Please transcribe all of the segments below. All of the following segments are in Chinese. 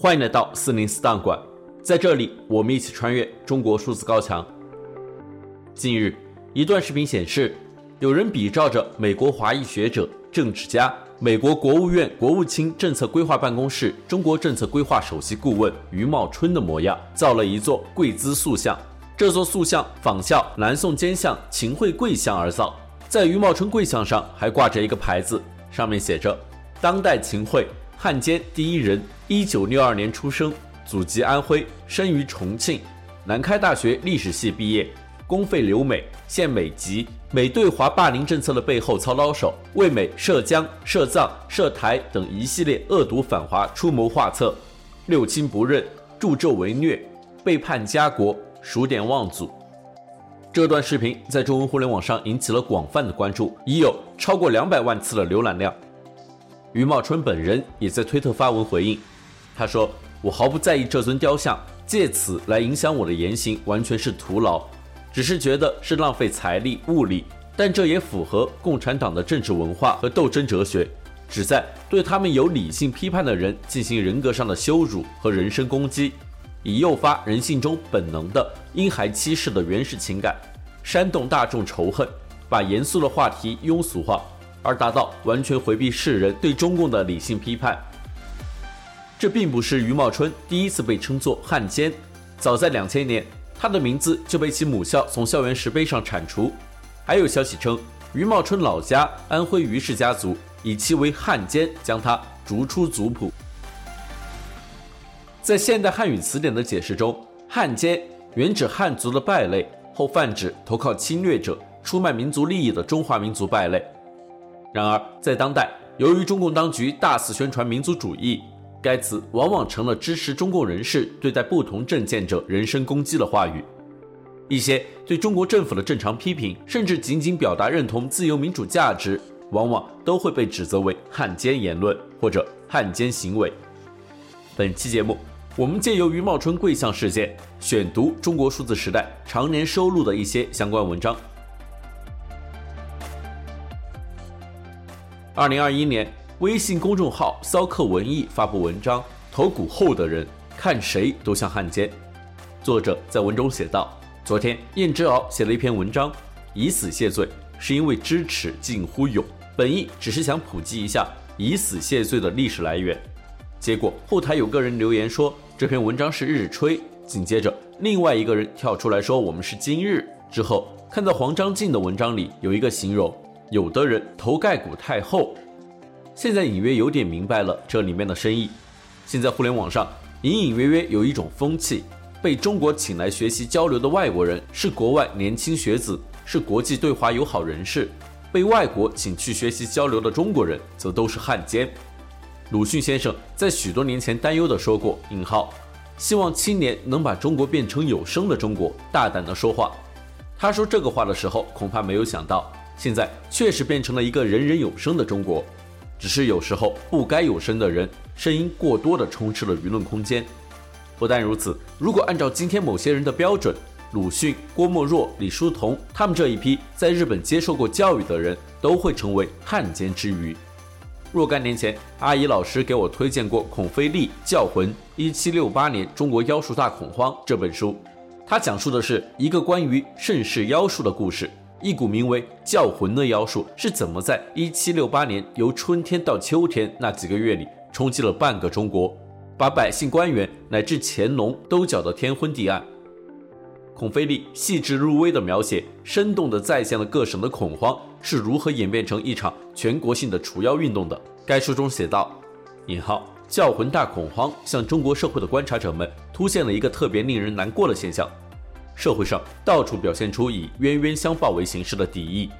欢迎来到四零四档案馆，在这里我们一起穿越中国数字高墙。近日，一段视频显示，有人比照着美国华裔学者、政治家、美国国务院国务卿政策规划办公室中国政策规划首席顾问余茂春的模样，造了一座跪姿塑像。这座塑像仿效南宋奸相秦桧跪像而造，在余茂春跪像上还挂着一个牌子，上面写着“当代秦桧，汉奸第一人，一九六二年出生，祖籍安徽，生于重庆，南开大学历史系毕业，公费留美，现美籍，美对华霸凌政策的背后操刀手，为美涉疆、涉藏、涉台等一系列恶毒反华出谋划策，六亲不认，助纣为虐，背叛家国。数典忘祖，这段视频在中文互联网上引起了广泛的关注，已有超过两百万次的浏览量。余茂春本人也在推特发文回应，他说：“我毫不在意这尊雕像，借此来影响我的言行完全是徒劳，只是觉得是浪费财力物力，但这也符合共产党的政治文化和斗争哲学，旨在对他们有理性批判的人进行人格上的羞辱和人身攻击。”以诱发人性中本能的婴孩欺世的原始情感，煽动大众仇恨，把严肃的话题庸俗化，而达到完全回避世人对中共的理性批判。这并不是余茂春第一次被称作汉奸，早在两千年，他的名字就被其母校从校园石碑上铲除。还有消息称，余茂春老家安徽余氏家族以其为汉奸，将他逐出族谱。在现代汉语词典的解释中，“汉奸”原指汉族的败类，后泛指投靠侵略者、出卖民族利益的中华民族败类。然而，在当代，由于中共当局大肆宣传民族主义，该词往往成了支持中共人士对待不同政见者人身攻击的话语。一些对中国政府的正常批评，甚至仅仅表达认同自由民主价值，往往都会被指责为汉奸言论或者汉奸行为。本期节目。我们借由余茂春跪像事件，选读中国数字时代常年收录的一些相关文章。二零二一年，微信公众号骚客文艺发布文章：“头骨厚的人看谁都像汉奸。”作者在文中写道：“昨天，燕之敖写了一篇文章，以死谢罪，是因为知耻近乎勇。本意只是想普及一下以死谢罪的历史来源。”结果后台有个人留言说。这篇文章是日吹，紧接着另外一个人跳出来说我们是今日。之后看到黄章进的文章里有一个形容，有的人头盖骨太厚。现在隐约有点明白了这里面的深意。现在互联网上隐隐约约有一种风气，被中国请来学习交流的外国人是国外年轻学子，是国际对华友好人士；被外国请去学习交流的中国人则都是汉奸。鲁迅先生在许多年前担忧地说过：“引号，希望青年能把中国变成有声的中国，大胆地说话。”他说这个话的时候，恐怕没有想到，现在确实变成了一个人人有声的中国。只是有时候不该有声的人，声音过多的充斥了舆论空间。不但如此，如果按照今天某些人的标准，鲁迅、郭沫若、李叔同他们这一批在日本接受过教育的人，都会成为汉奸之余。若干年前，阿姨老师给我推荐过孔飞力《教魂：一七六八年中国妖术大恐慌》这本书，它讲述的是一个关于盛世妖术的故事。一股名为“教魂”的妖术是怎么在一七六八年由春天到秋天那几个月里冲击了半个中国，把百姓、官员乃至乾隆都搅得天昏地暗。孔飞力细致入微的描写，生动地再现了各省的恐慌是如何演变成一场全国性的除妖运动的。该书中写道：“引号教魂大恐慌向中国社会的观察者们凸显了一个特别令人难过的现象：社会上到处表现出以冤冤相报为形式的敌意。”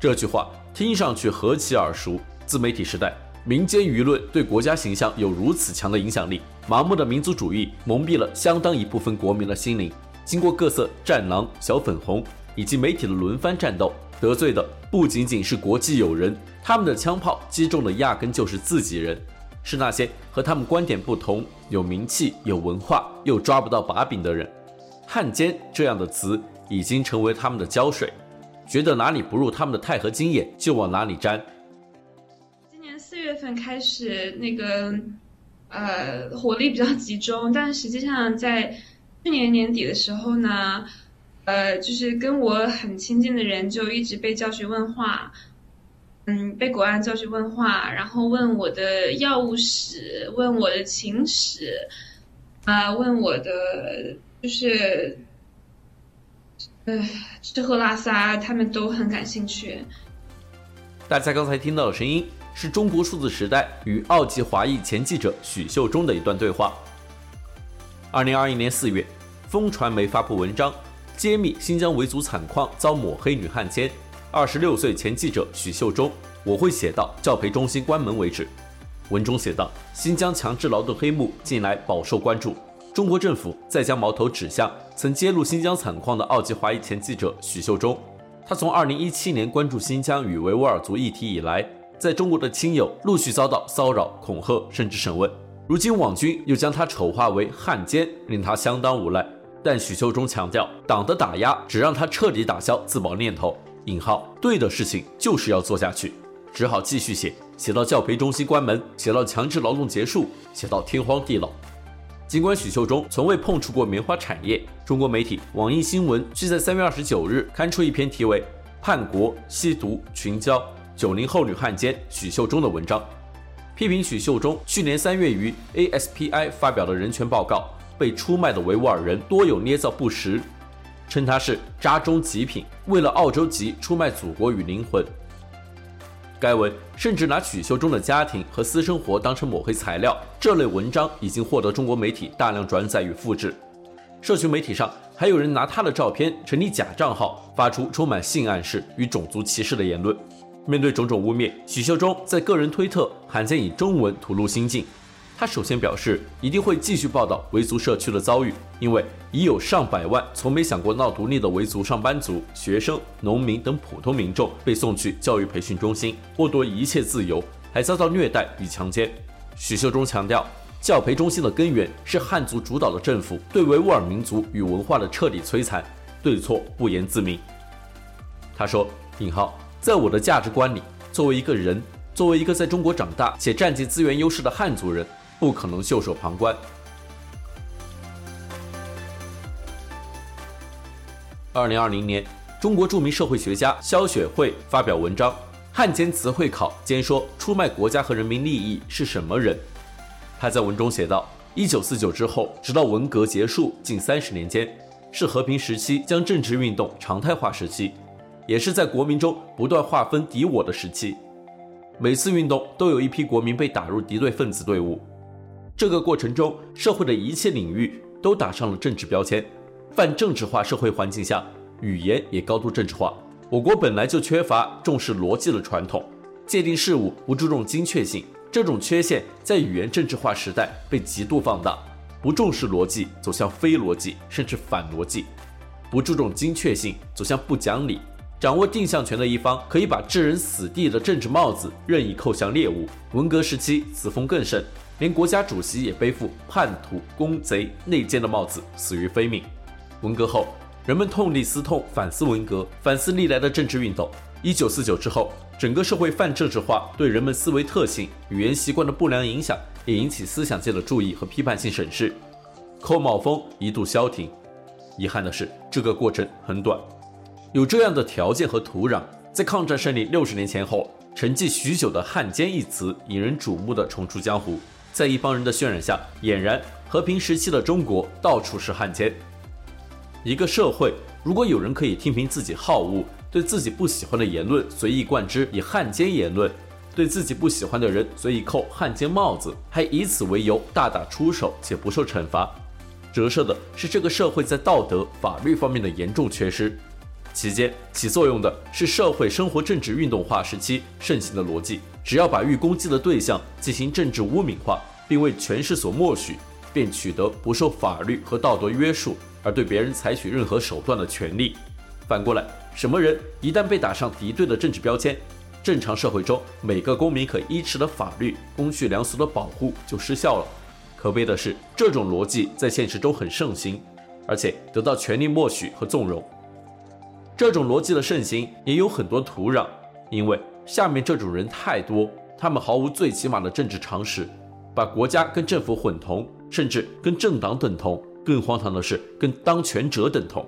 这句话听上去何其耳熟！自媒体时代。民间舆论对国家形象有如此强的影响力，盲目的民族主义蒙蔽了相当一部分国民的心灵。经过各色战狼、小粉红以及媒体的轮番战斗，得罪的不仅仅是国际友人，他们的枪炮击中的压根就是自己人，是那些和他们观点不同、有名气、有文化又抓不到把柄的人。汉奸这样的词已经成为他们的胶水，觉得哪里不入他们的钛合金眼就往哪里粘。今年四月份开始，那个呃火力比较集中，但实际上在去年年底的时候呢，呃，就是跟我很亲近的人就一直被叫去问话，嗯，被国安叫去问话，然后问我的药物史，问我的情史，啊、呃，问我的就是。呃，吃喝拉撒，他们都很感兴趣。大家刚才听到的声音是中国数字时代与澳籍华裔前记者许秀中的一段对话。二零二一年四月，风传媒发布文章，揭秘新疆维族惨况遭抹黑女汉奸，二十六岁前记者许秀中。我会写到教培中心关门为止。文中写道，新疆强制劳动黑幕近来饱受关注。中国政府再将矛头指向曾揭露新疆惨况的澳籍华裔前记者许秀中。他从2017年关注新疆与维吾尔族议题以来，在中国的亲友陆续遭到骚扰、恐吓，甚至审问。如今网军又将他丑化为汉奸，令他相当无奈。但许秀中强调，党的打压只让他彻底打消自保念头。引号，对的事情就是要做下去，只好继续写，写到教培中心关门，写到强制劳动结束，写到天荒地老。尽管许秀中从未碰触过棉花产业，中国媒体网易新闻却在三月二十九日刊出一篇题为《叛国、吸毒、群交：九零后女汉奸许秀中》的文章，批评许秀中去年三月于 ASPI 发表的人权报告，被出卖的维吾尔人多有捏造不实，称他是渣中极品，为了澳洲籍出卖祖国与灵魂。该文甚至拿许秀中的家庭和私生活当成抹黑材料，这类文章已经获得中国媒体大量转载与复制。社群媒体上还有人拿他的照片成立假账号，发出充满性暗示与种族歧视的言论。面对种种污蔑，许秀中在个人推特罕见以中文吐露心境。他首先表示，一定会继续报道维族社区的遭遇，因为已有上百万从没想过闹独立的维族上班族、学生、农民等普通民众被送去教育培训中心，剥夺一切自由，还遭到虐待与强奸。许秀中强调，教培中心的根源是汉族主导的政府对维吾尔民族与文化的彻底摧残，对错不言自明。他说：“引号，在我的价值观里，作为一个人，作为一个在中国长大且占尽资源优势的汉族人。”不可能袖手旁观。二零二零年，中国著名社会学家萧雪慧发表文章《汉奸词汇考》，兼说出卖国家和人民利益是什么人？他在文中写道：一九四九之后，直到文革结束近三十年间，是和平时期将政治运动常态化时期，也是在国民中不断划分敌我的时期。每次运动都有一批国民被打入敌对分子队伍。这个过程中，社会的一切领域都打上了政治标签，泛政治化社会环境下，语言也高度政治化。我国本来就缺乏重视逻辑的传统，界定事物不注重精确性，这种缺陷在语言政治化时代被极度放大。不重视逻辑，走向非逻辑，甚至反逻辑；不注重精确性，走向不讲理。掌握定向权的一方可以把置人死地的政治帽子任意扣向猎物。文革时期，此风更甚。连国家主席也背负叛徒、公贼、内奸的帽子，死于非命。文革后，人们痛定思痛，反思文革，反思历来的政治运动。一九四九之后，整个社会泛政治化对人们思维特性、语言习惯的不良影响，也引起思想界的注意和批判性审视。扣帽风一度消停。遗憾的是，这个过程很短。有这样的条件和土壤，在抗战胜利六十年前后，沉寂许久的“汉奸”一词引人瞩目的重出江湖。在一帮人的渲染下，俨然和平时期的中国到处是汉奸。一个社会如果有人可以听凭自己好恶，对自己不喜欢的言论随意灌之以汉奸言论，对自己不喜欢的人随意扣汉奸帽子，还以此为由大打出手且不受惩罚，折射的是这个社会在道德法律方面的严重缺失。其间起作用的是社会生活政治运动化时期盛行的逻辑。只要把欲攻击的对象进行政治污名化，并为权势所默许，便取得不受法律和道德约束而对别人采取任何手段的权利。反过来，什么人一旦被打上敌对的政治标签，正常社会中每个公民可依持的法律、公序良俗的保护就失效了。可悲的是，这种逻辑在现实中很盛行，而且得到权力默许和纵容。这种逻辑的盛行也有很多土壤，因为。下面这种人太多，他们毫无最起码的政治常识，把国家跟政府混同，甚至跟政党等同。更荒唐的是，跟当权者等同。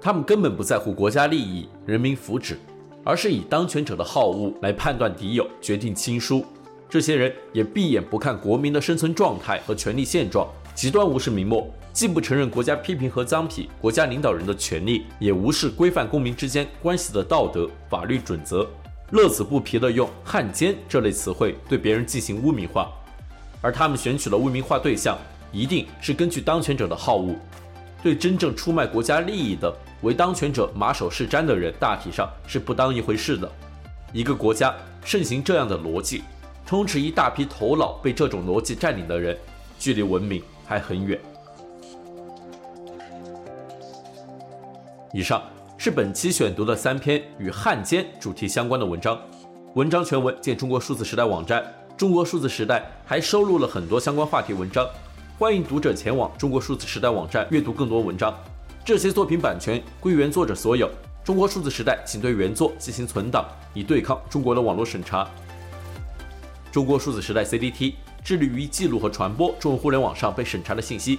他们根本不在乎国家利益、人民福祉，而是以当权者的好恶来判断敌友、决定亲疏。这些人也闭眼不看国民的生存状态和权力现状，极端无视明末，既不承认国家批评和臧否国家领导人的权利，也无视规范公民之间关系的道德法律准则，乐此不疲地用“汉奸”这类词汇对别人进行污名化。而他们选取了污名化对象，一定是根据当权者的好恶。对真正出卖国家利益的、为当权者马首是瞻的人，大体上是不当一回事的。一个国家盛行这样的逻辑，充斥一大批头脑被这种逻辑占领的人，距离文明还很远。以上是本期选读的三篇与汉奸主题相关的文章，文章全文见中国数字时代网站。中国数字时代还收录了很多相关话题文章。欢迎读者前往中国数字时代网站阅读更多文章。这些作品版权归原作者所有。中国数字时代仅对原作进行存档，以对抗中国的网络审查。中国数字时代 CDT 致力于记录和传播中文互联网上被审查的信息，